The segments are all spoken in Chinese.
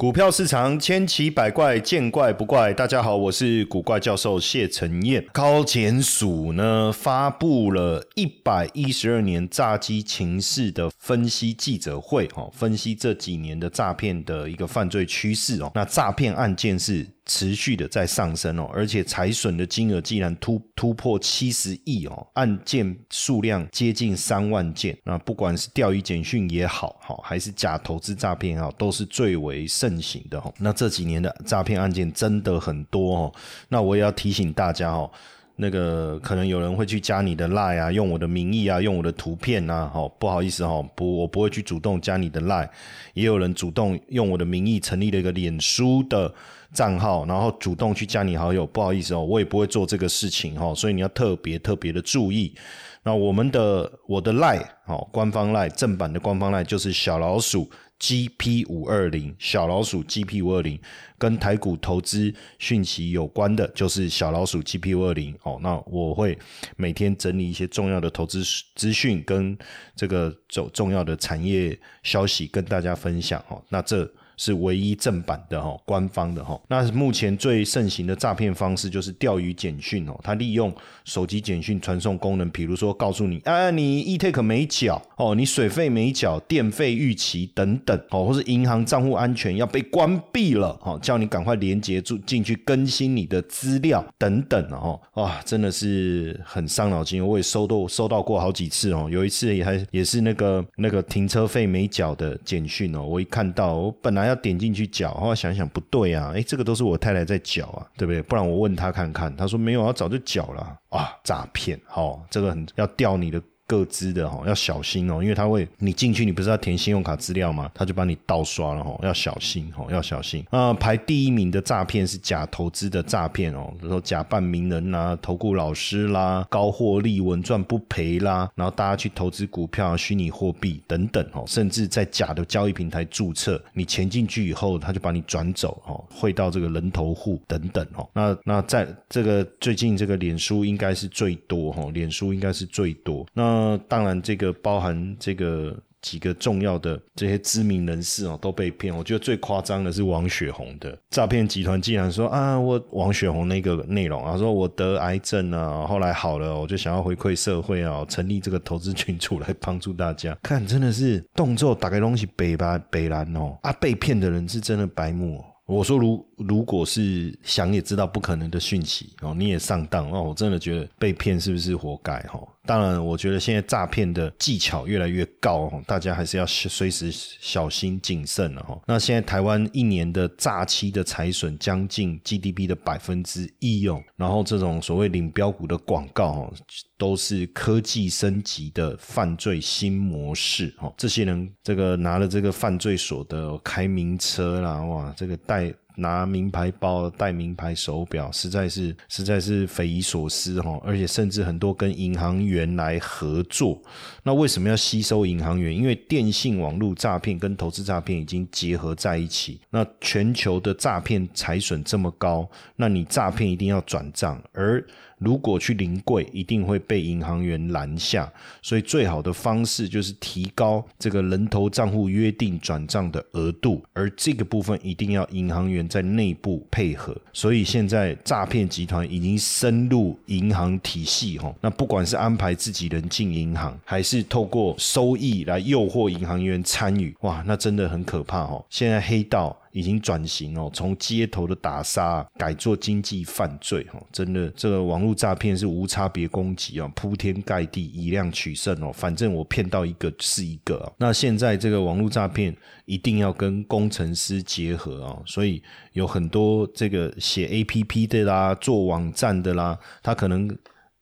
股票市场千奇百怪，见怪不怪。大家好，我是古怪教授谢承彦。高检署呢发布了一百一十二年诈欺情势的分析记者会，哦，分析这几年的诈骗的一个犯罪趋势哦。那诈骗案件是。持续的在上升哦，而且财损的金额竟然突突破七十亿哦，案件数量接近三万件。那不管是钓鱼简讯也好，哈，还是假投资诈骗也好，都是最为盛行的哈。那这几年的诈骗案件真的很多哦。那我也要提醒大家哦。那个可能有人会去加你的 line 啊，用我的名义啊，用我的图片呐，哦，不好意思哦，不，我不会去主动加你的 line。也有人主动用我的名义成立了一个脸书的账号，然后主动去加你好友，不好意思哦，我也不会做这个事情哈，所以你要特别特别的注意。那我们的我的 line 哦，官方 line 正版的官方 line 就是小老鼠。GP 五二零小老鼠 GP 五二零跟台股投资讯息有关的，就是小老鼠 GP 五二零哦。那我会每天整理一些重要的投资资讯跟这个重重要的产业消息跟大家分享哦。那这。是唯一正版的哈，官方的哈。那目前最盛行的诈骗方式就是钓鱼简讯哦，他利用手机简讯传送功能，比如说告诉你，啊，你 eTake 没缴哦，你水费没缴，电费逾期等等哦，或是银行账户安全要被关闭了哦，叫你赶快连接住进去更新你的资料等等哦，哇，真的是很伤脑筋。我也收到收到过好几次哦，有一次也还也是那个那个停车费没缴的简讯哦，我一看到我本来。要点进去缴，后来想想不对啊，哎，这个都是我太太在缴啊，对不对？不然我问她看看，她说没有啊，早就缴了啊，诈骗，好，这个很要掉你的。各资的哈要小心哦，因为他会你进去，你不是要填信用卡资料吗？他就把你盗刷了哈，要小心哈，要小心啊！排第一名的诈骗是假投资的诈骗哦，比如说假扮名人啦、投顾老师啦、高获利、稳赚不赔啦，然后大家去投资股票、虚拟货币等等哦，甚至在假的交易平台注册，你钱进去以后，他就把你转走哦，汇到这个人头户等等哦。那那在这个最近这个脸书应该是最多哈，脸书应该是最多那。呃当然，这个包含这个几个重要的这些知名人士哦，都被骗。我觉得最夸张的是王雪红的诈骗集团，竟然说啊，我王雪红那个内容啊，说我得癌症啊，后来好了，我就想要回馈社会啊，成立这个投资群组来帮助大家。看，真的是动作打开东西北吧北蓝哦啊，被骗的人是真的白目。我说，如如果是想也知道不可能的讯息哦，你也上当哦，我真的觉得被骗是不是活该哈？当然，我觉得现在诈骗的技巧越来越高，大家还是要随时小心谨慎了哈。那现在台湾一年的诈欺的财损将近 GDP 的百分之一哦，然后这种所谓领标股的广告哦，都是科技升级的犯罪新模式哦。这些人这个拿了这个犯罪所得开名车啦，哇，这个带。拿名牌包、戴名牌手表，实在是实在是匪夷所思哈！而且甚至很多跟银行员来合作，那为什么要吸收银行员？因为电信网络诈骗跟投资诈骗已经结合在一起。那全球的诈骗财损这么高，那你诈骗一定要转账，而如果去临柜，一定会被银行员拦下，所以最好的方式就是提高这个人头账户约定转账的额度，而这个部分一定要银行员在内部配合。所以现在诈骗集团已经深入银行体系，哈，那不管是安排自己人进银行，还是透过收益来诱惑银行员参与，哇，那真的很可怕，哈！现在黑道。已经转型哦，从街头的打杀改做经济犯罪哦，真的这个网络诈骗是无差别攻击啊，铺天盖地，以量取胜哦，反正我骗到一个是一个。那现在这个网络诈骗一定要跟工程师结合啊，所以有很多这个写 A P P 的啦，做网站的啦，他可能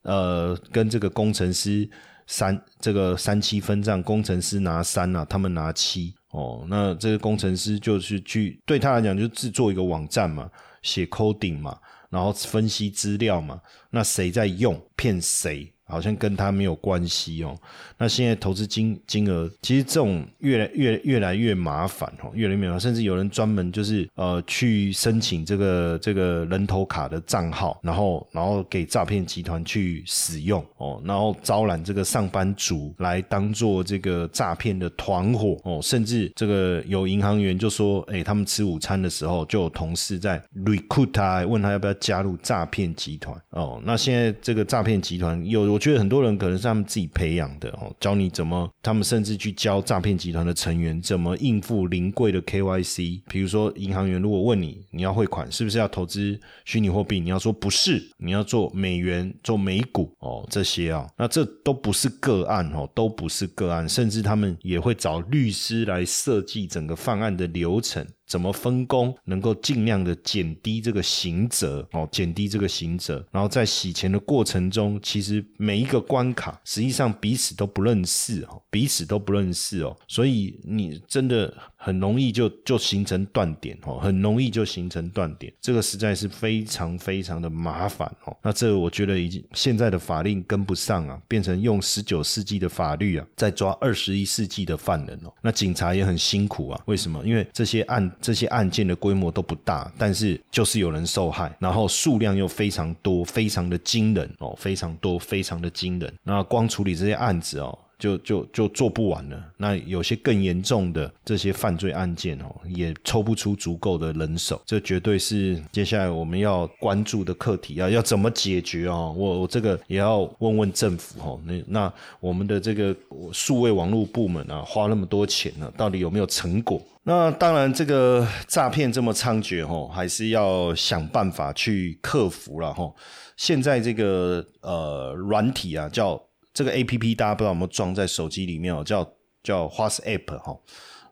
呃跟这个工程师三这个三七分账，工程师拿三啊，他们拿七。哦，那这个工程师就是去对他来讲，就制作一个网站嘛，写 coding 嘛，然后分析资料嘛。那谁在用骗谁好像跟他没有关系哦。那现在投资金金额，其实这种越来越越来越麻烦哦，越来越麻烦，甚至有人专门就是呃去申请这个这个人头卡的账号，然后然后给诈骗集团去使用哦，然后招揽这个上班族来当做这个诈骗的团伙哦，甚至这个有银行员就说，哎，他们吃午餐的时候就有同事在 recruit 他，问他要不要加入诈骗集团哦。那现在这个诈骗集团又，我觉得很多人可能是他们自己培养的哦，教你怎么，他们甚至去教诈骗集团的成员怎么应付临柜的 KYC。比如说，银行员如果问你你要汇款，是不是要投资虚拟货币？你要说不是，你要做美元、做美股哦，这些啊，那这都不是个案哦，都不是个案，甚至他们也会找律师来设计整个犯案的流程。怎么分工，能够尽量的减低这个刑责哦，减低这个刑责。然后在洗钱的过程中，其实每一个关卡实际上彼此都不认识哦，彼此都不认识哦，所以你真的很容易就就形成断点哦，很容易就形成断点。这个实在是非常非常的麻烦哦。那这我觉得已经现在的法令跟不上啊，变成用十九世纪的法律啊，在抓二十一世纪的犯人哦。那警察也很辛苦啊，为什么？因为这些案。这些案件的规模都不大，但是就是有人受害，然后数量又非常多，非常的惊人哦，非常多，非常的惊人。那光处理这些案子哦。就就就做不完了。那有些更严重的这些犯罪案件哦，也抽不出足够的人手。这绝对是接下来我们要关注的课题啊！要怎么解决哦？我我这个也要问问政府哦。那那我们的这个数位网络部门啊，花那么多钱呢，到底有没有成果？那当然，这个诈骗这么猖獗哦，还是要想办法去克服了哈。现在这个呃软体啊，叫。这个 A P P 大家不知道有没有装在手机里面哦，叫叫 WhatsApp 哈，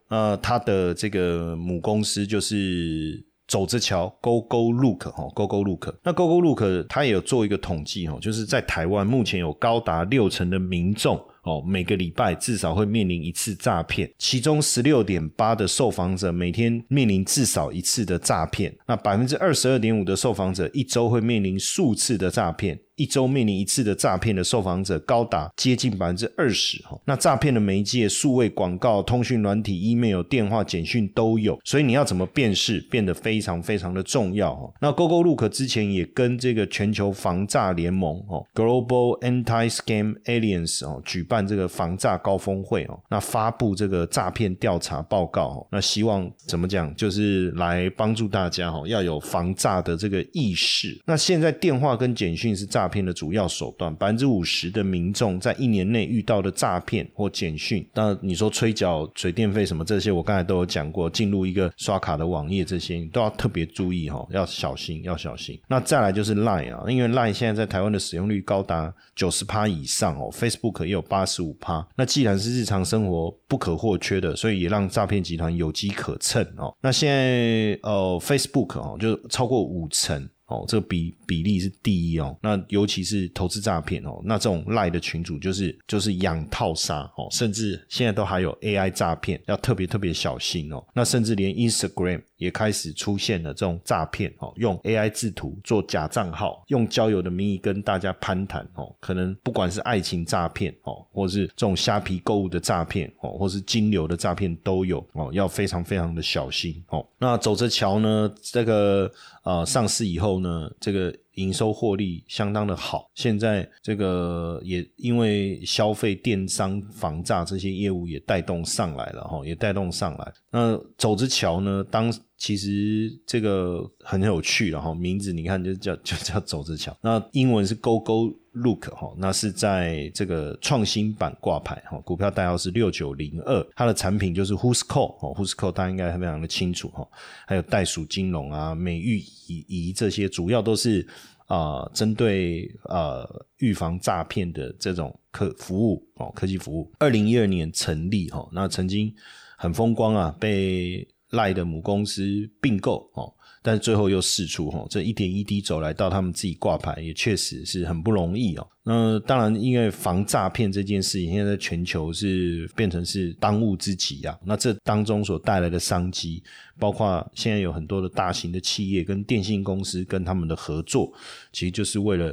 呃它的这个母公司就是走着瞧 Go Go Look 哈，Go Go Look，那 Go Go Look 它也有做一个统计哈，就是在台湾目前有高达六成的民众。哦，每个礼拜至少会面临一次诈骗，其中十六点八的受访者每天面临至少一次的诈骗，那百分之二十二点五的受访者一周会面临数次的诈骗。一周面临一次的诈骗的受访者高达接近百分之二十哈，那诈骗的媒介数位广告、通讯软体、email、电话、简讯都有，所以你要怎么辨识变得非常非常的重要哈。那 Google Look 之前也跟这个全球防诈联盟哦 Global Anti-Scam Alliance 哦举办这个防诈高峰会哦，那发布这个诈骗调查报告哦，那希望怎么讲，就是来帮助大家哦，要有防诈的这个意识。那现在电话跟简讯是诈。诈骗的主要手段，百分之五十的民众在一年内遇到的诈骗或简讯，当然你说催缴水电费什么这些，我刚才都有讲过。进入一个刷卡的网页，这些你都要特别注意哈，要小心，要小心。那再来就是 Line 啊，因为 Line 现在在台湾的使用率高达九十趴以上哦，Facebook 也有八十五趴。那既然是日常生活不可或缺的，所以也让诈骗集团有机可乘哦。那现在呃 Facebook 哦，就超过五成。哦，这个比比例是第一哦。那尤其是投资诈骗哦，那这种赖的群主就是就是养套杀哦，甚至现在都还有 AI 诈骗，要特别特别小心哦。那甚至连 Instagram 也开始出现了这种诈骗哦，用 AI 制图做假账号，用交友的名义跟大家攀谈哦，可能不管是爱情诈骗哦，或是这种虾皮购物的诈骗哦，或是金流的诈骗都有哦，要非常非常的小心哦。那走着瞧呢，这个。呃，上市以后呢，这个营收获利相当的好。现在这个也因为消费电商防诈这些业务也带动上来了哈，也带动上来。那走着瞧呢，当其实这个很有趣了哈，名字你看就叫就叫走着瞧。那英文是 Go Go。Look 哈，那是在这个创新版挂牌哈，股票代号是六九零二，它的产品就是 Who'scall 哦，Who'scall 大家应该非常的清楚哈，还有袋鼠金融啊、美玉仪仪这些，主要都是啊针对呃预防诈骗的这种科服务哦，科技服务。二零一二年成立哈，那曾经很风光啊，被赖的母公司并购哦。但最后又试出哈，这一点一滴走来到他们自己挂牌，也确实是很不容易哦。那当然，因为防诈骗这件事情，现在在全球是变成是当务之急啊。那这当中所带来的商机，包括现在有很多的大型的企业跟电信公司跟他们的合作，其实就是为了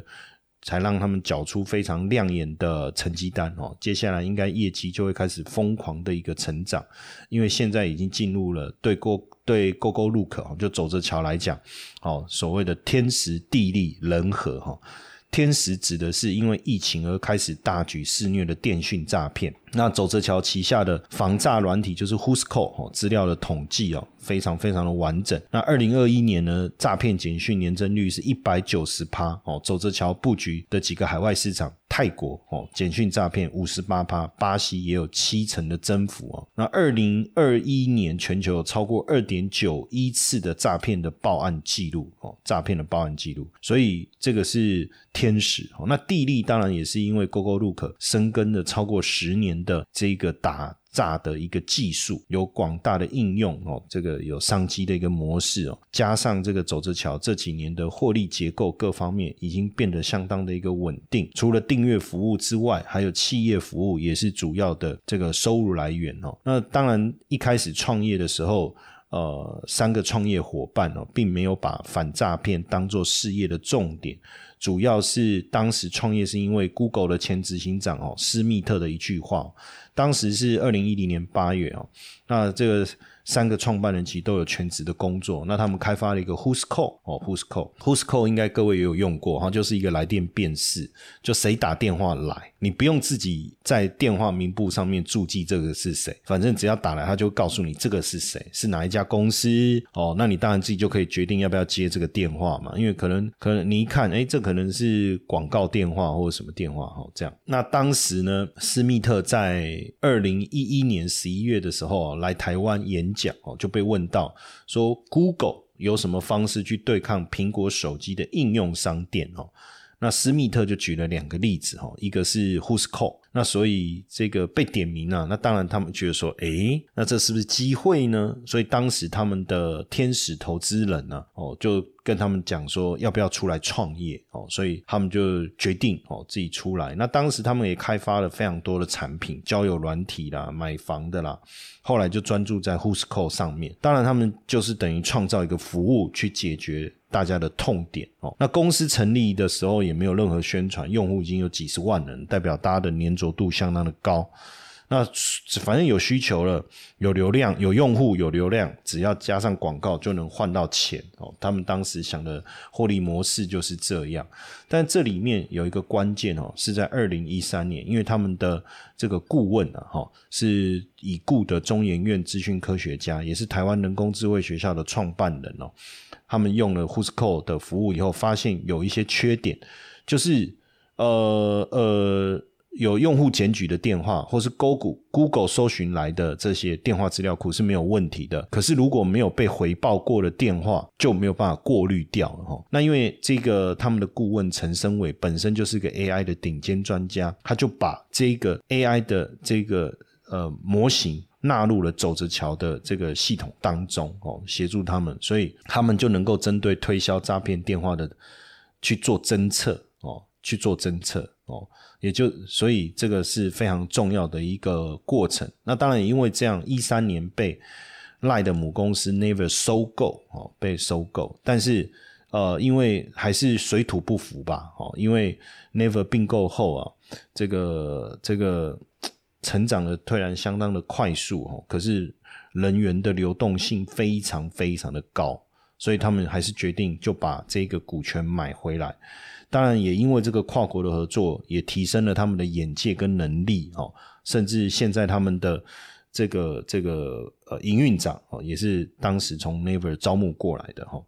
才让他们缴出非常亮眼的成绩单哦。接下来应该业绩就会开始疯狂的一个成长，因为现在已经进入了对过对 GoGo Look 就走着桥来讲，哦，所谓的天时地利人和哈。天时指的是因为疫情而开始大举肆虐的电讯诈骗。那走着桥旗下的防诈软体就是 Who'scall 哦，资料的统计哦非常非常的完整。那二零二一年呢，诈骗简讯年增率是一百九十趴哦。走着桥布局的几个海外市场，泰国哦，简讯诈骗五十八趴，巴西也有七成的增幅哦。那二零二一年全球有超过二点九一次的诈骗的报案记录哦，诈骗的报案记录。所以这个是天使哦。那地利当然也是因为 Google Look 深耕了超过十年。的这个打诈的一个技术有广大的应用哦，这个有商机的一个模式哦，加上这个走着瞧这几年的获利结构各方面已经变得相当的一个稳定。除了订阅服务之外，还有企业服务也是主要的这个收入来源哦。那当然一开始创业的时候，呃，三个创业伙伴哦，并没有把反诈骗当做事业的重点。主要是当时创业是因为 Google 的前执行长哦施密特的一句话，当时是二零一零年八月哦，那这个。三个创办人其实都有全职的工作，那他们开发了一个 Who's Call 哦，Who's Call，Who's Call 应该各位也有用过哈，就是一个来电辨识，就谁打电话来，你不用自己在电话名簿上面注记这个是谁，反正只要打来，他就告诉你这个是谁，是哪一家公司哦，那你当然自己就可以决定要不要接这个电话嘛，因为可能可能你一看，哎，这可能是广告电话或者什么电话哈，这样。那当时呢，斯密特在二零一一年十一月的时候来台湾演。讲哦，就被问到说，Google 有什么方式去对抗苹果手机的应用商店哦？那斯密特就举了两个例子哦，一个是 Who's Call，那所以这个被点名啊，那当然他们觉得说，诶，那这是不是机会呢？所以当时他们的天使投资人呢，哦，就跟他们讲说，要不要出来创业哦？所以他们就决定哦，自己出来。那当时他们也开发了非常多的产品，交友软体啦，买房的啦，后来就专注在 Who's Call 上面。当然，他们就是等于创造一个服务去解决。大家的痛点哦，那公司成立的时候也没有任何宣传，用户已经有几十万人，代表大家的年度相当的高。那反正有需求了，有流量，有用户，有流量，只要加上广告就能换到钱哦。他们当时想的获利模式就是这样。但这里面有一个关键哦，是在二零一三年，因为他们的这个顾问啊，哈，是已故的中研院资讯科学家，也是台湾人工智慧学校的创办人哦。他们用了 Who'scall 的服务以后，发现有一些缺点，就是呃呃。有用户检举的电话，或是 Google Google 搜寻来的这些电话资料库是没有问题的。可是如果没有被回报过的电话，就没有办法过滤掉了哈。那因为这个他们的顾问陈生伟本身就是个 AI 的顶尖专家，他就把这个 AI 的这个呃模型纳入了走着桥的这个系统当中哦，协助他们，所以他们就能够针对推销诈骗电话的去做侦测哦，去做侦测哦。也就所以这个是非常重要的一个过程。那当然也因为这样，一三年被赖的母公司 Never 收购哦，被收购。但是呃，因为还是水土不服吧，哦，因为 Never 并购后啊，这个这个成长的突然相当的快速哦，可是人员的流动性非常非常的高，所以他们还是决定就把这个股权买回来。当然，也因为这个跨国的合作，也提升了他们的眼界跟能力哦。甚至现在他们的这个这个呃营运长哦，也是当时从 Never 招募过来的哈。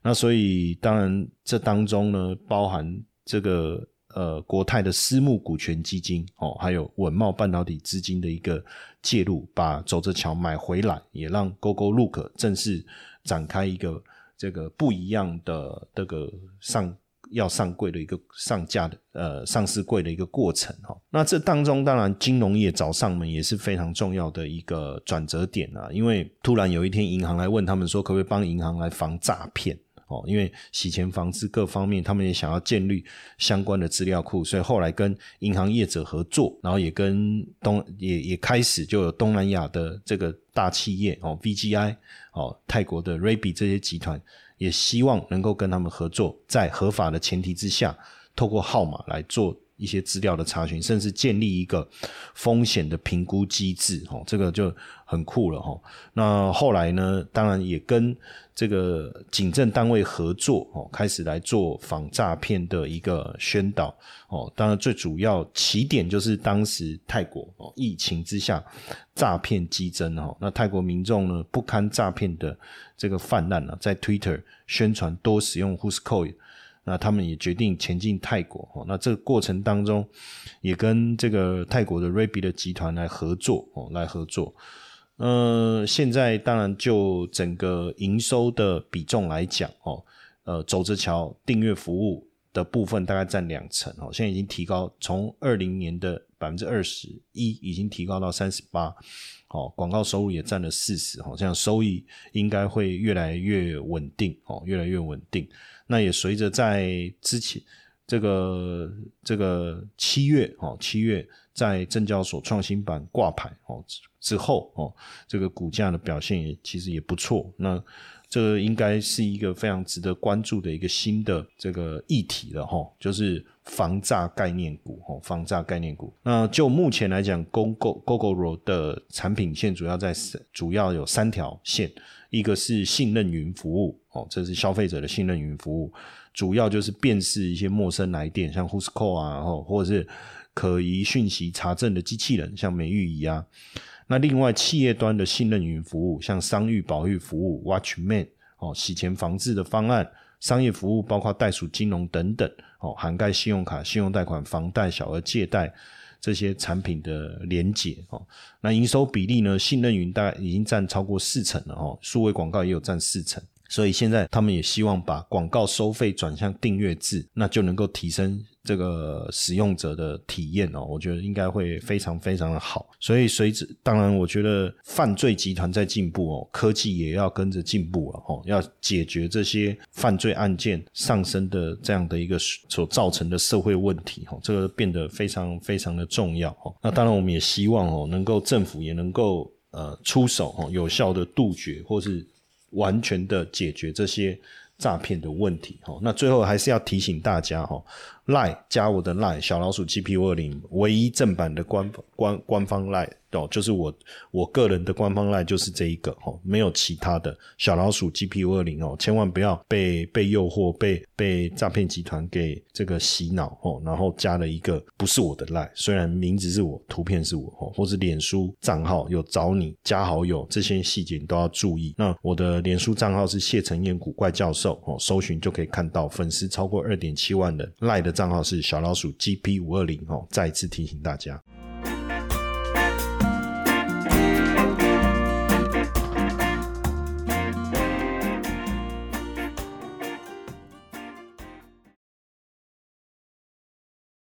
那所以当然这当中呢，包含这个呃国泰的私募股权基金哦，还有稳茂半导体资金的一个介入，把走着桥买回来，也让 GoGo Look 正式展开一个这个不一样的这个上。要上柜的一个上架的呃上市柜的一个过程哈，那这当中当然金融业找上门也是非常重要的一个转折点啊，因为突然有一天银行来问他们说可不可以帮银行来防诈骗哦，因为洗钱防治各方面他们也想要建立相关的资料库，所以后来跟银行业者合作，然后也跟东也也开始就有东南亚的这个大企业哦 VGI 哦泰国的 Raby 这些集团。也希望能够跟他们合作，在合法的前提之下，透过号码来做。一些资料的查询，甚至建立一个风险的评估机制，哦，这个就很酷了，哈。那后来呢，当然也跟这个警政单位合作，哦，开始来做防诈骗的一个宣导，哦。当然，最主要起点就是当时泰国哦疫情之下诈骗激增，哈。那泰国民众呢不堪诈骗的这个泛滥呢，在 Twitter 宣传多使用 Who's Call。那他们也决定前进泰国哦。那这个过程当中，也跟这个泰国的 Rabi 的集团来合作哦，来合作。呃，现在当然就整个营收的比重来讲哦，呃，走着瞧订阅服务的部分大概占两成哦，现在已经提高，从二零年的百分之二十一已经提高到三十八。哦，广告收入也占了四十，哦，这样收益应该会越来越稳定，哦，越来越稳定。那也随着在之前这个这个七月，哦，七月在证交所创新板挂牌，哦之后，哦，这个股价的表现也其实也不错。那这应该是一个非常值得关注的一个新的这个议题了，哈，就是防诈概念股，哈，防诈概念股。那就目前来讲，Google Google 的产品线主要在主要有三条线，一个是信任云服务，哦，这是消费者的信任云服务，主要就是辨识一些陌生来电，像 Who's Call 啊，或或者是可疑讯息查证的机器人，像美玉仪啊。那另外，企业端的信任云服务，像商誉保育服务 Watchman 哦，洗钱防治的方案，商业服务包括袋鼠金融等等哦，涵盖信用卡、信用贷款、房贷、小额借贷这些产品的连结哦。那营收比例呢？信任云大概已经占超过四成了哦，数位广告也有占四成。所以现在他们也希望把广告收费转向订阅制，那就能够提升这个使用者的体验哦。我觉得应该会非常非常的好。所以随之，当然我觉得犯罪集团在进步哦，科技也要跟着进步了哦，要解决这些犯罪案件上升的这样的一个所造成的社会问题哦，这个变得非常非常的重要哦。那当然我们也希望哦，能够政府也能够呃出手哦，有效的杜绝或是。完全的解决这些诈骗的问题，哈。那最后还是要提醒大家，哈。赖加我的赖小老鼠 G P 五二零，唯一正版的官官官方赖哦，就是我我个人的官方赖就是这一个哦，没有其他的小老鼠 G P 五二零哦，千万不要被被诱惑被被诈骗集团给这个洗脑哦，然后加了一个不是我的赖，虽然名字是我，图片是我哦，或是脸书账号有找你加好友，这些细节你都要注意。那我的脸书账号是谢承彦古怪教授哦，搜寻就可以看到粉丝超过二点七万人赖的。账号是小老鼠 GP 五二零哦，再次提醒大家。